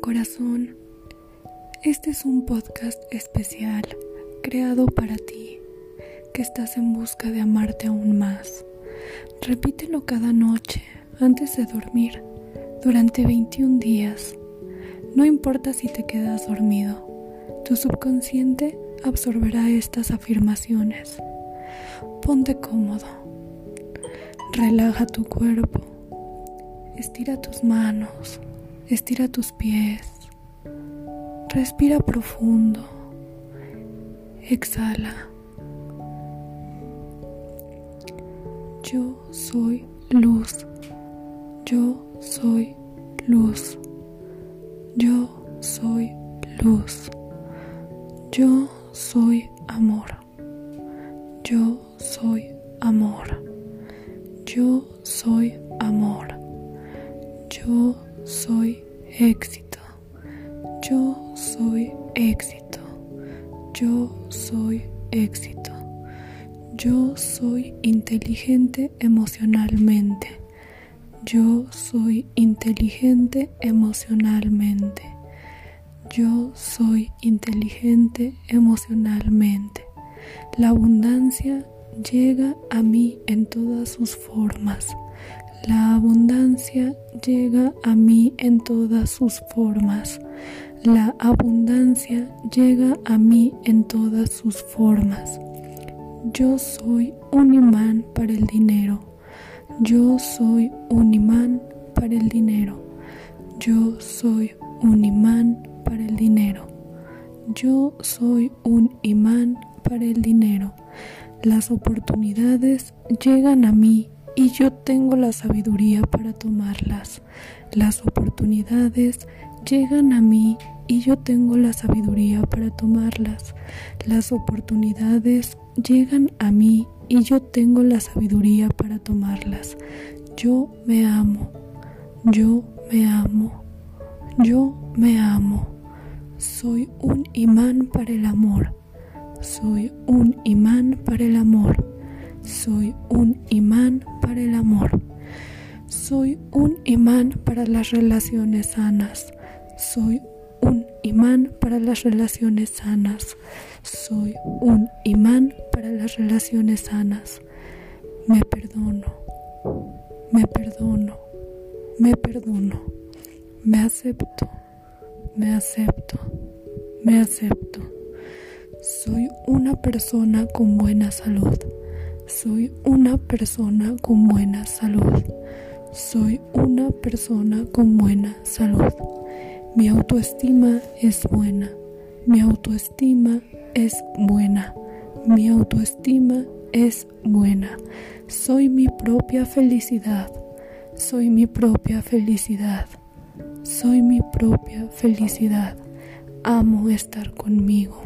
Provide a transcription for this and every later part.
corazón. Este es un podcast especial creado para ti, que estás en busca de amarte aún más. Repítelo cada noche antes de dormir durante 21 días. No importa si te quedas dormido, tu subconsciente absorberá estas afirmaciones. Ponte cómodo. Relaja tu cuerpo. Estira tus manos. Estira tus pies. Respira profundo. Exhala. Yo soy luz. Yo soy luz. Yo soy luz. Yo soy amor. Yo soy amor. Yo soy amor. Yo soy éxito. Yo soy éxito. Yo soy éxito. Yo soy inteligente emocionalmente. Yo soy inteligente emocionalmente. Yo soy inteligente emocionalmente. La abundancia llega a mí en todas sus formas. La abundancia llega a mí en todas sus formas. La abundancia llega a mí en todas sus formas. Yo soy un imán para el dinero. Yo soy un imán para el dinero. Yo soy un imán para el dinero. Yo soy un imán para el dinero. Las oportunidades llegan a mí y yo tengo la sabiduría para tomarlas. Las oportunidades llegan a mí y yo tengo la sabiduría para tomarlas. Las oportunidades llegan a mí y yo tengo la sabiduría para tomarlas. Yo me amo. Yo me amo. Yo me amo. Soy un imán para el amor. Soy un imán para el amor. Soy un imán para el amor. Soy un imán para las relaciones sanas. Soy un imán para las relaciones sanas. Soy un imán para las relaciones sanas. Me perdono. Me perdono. Me perdono. Me acepto. Me acepto. Me acepto. Soy una persona con buena salud. Soy una persona con buena salud. Soy una persona con buena salud. Mi autoestima es buena. Mi autoestima es buena. Mi autoestima es buena. Soy mi propia felicidad. Soy mi propia felicidad. Soy mi propia felicidad. Amo estar conmigo.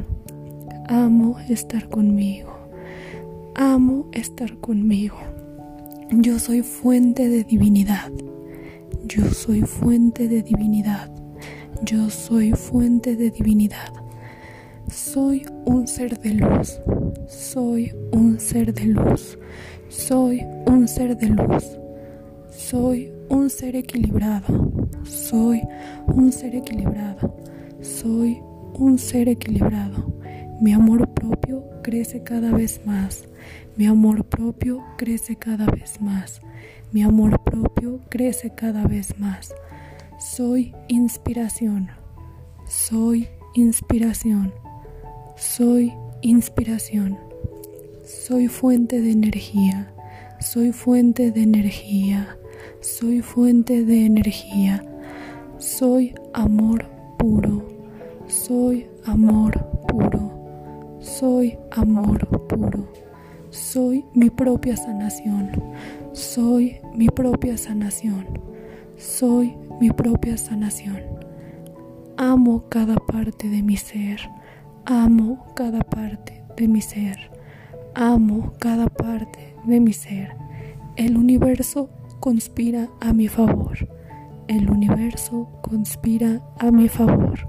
Amo estar conmigo. Amo estar conmigo. Yo soy fuente de divinidad. Yo soy fuente de divinidad. Yo soy fuente de divinidad. Soy un ser de luz. Soy un ser de luz. Soy un ser de luz. Soy un ser equilibrado. Soy un ser equilibrado. Soy un ser equilibrado. Mi amor propio crece cada vez más. Mi amor propio crece cada vez más. Mi amor propio crece cada vez más. Soy inspiración. Soy inspiración. Soy inspiración. Soy fuente de energía. Soy fuente de energía. Soy fuente de energía. Soy amor puro. Soy amor puro. Soy amor puro. Soy mi propia sanación. Soy mi propia sanación. Soy mi propia sanación. Amo cada parte de mi ser. Amo cada parte de mi ser. Amo cada parte de mi ser. El universo conspira a mi favor. El universo conspira a mi favor.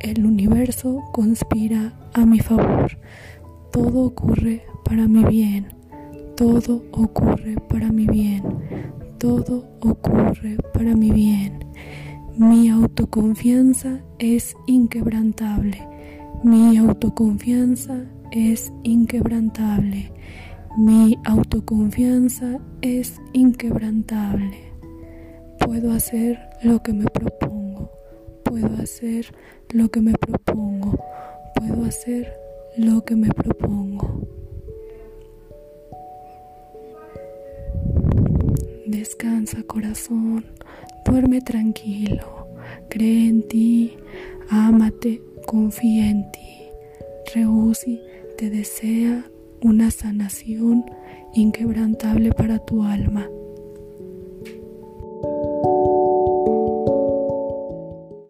El universo conspira a mi favor. Todo ocurre para mi bien. Todo ocurre para mi bien. Todo ocurre para mi bien. Mi autoconfianza es inquebrantable. Mi autoconfianza es inquebrantable. Mi autoconfianza es inquebrantable. Puedo hacer lo que me propongo. Puedo hacer lo que me propongo. Puedo hacer lo que me propongo. Descansa corazón, duerme tranquilo, cree en ti, ámate, confía en ti. Reusi te desea una sanación inquebrantable para tu alma.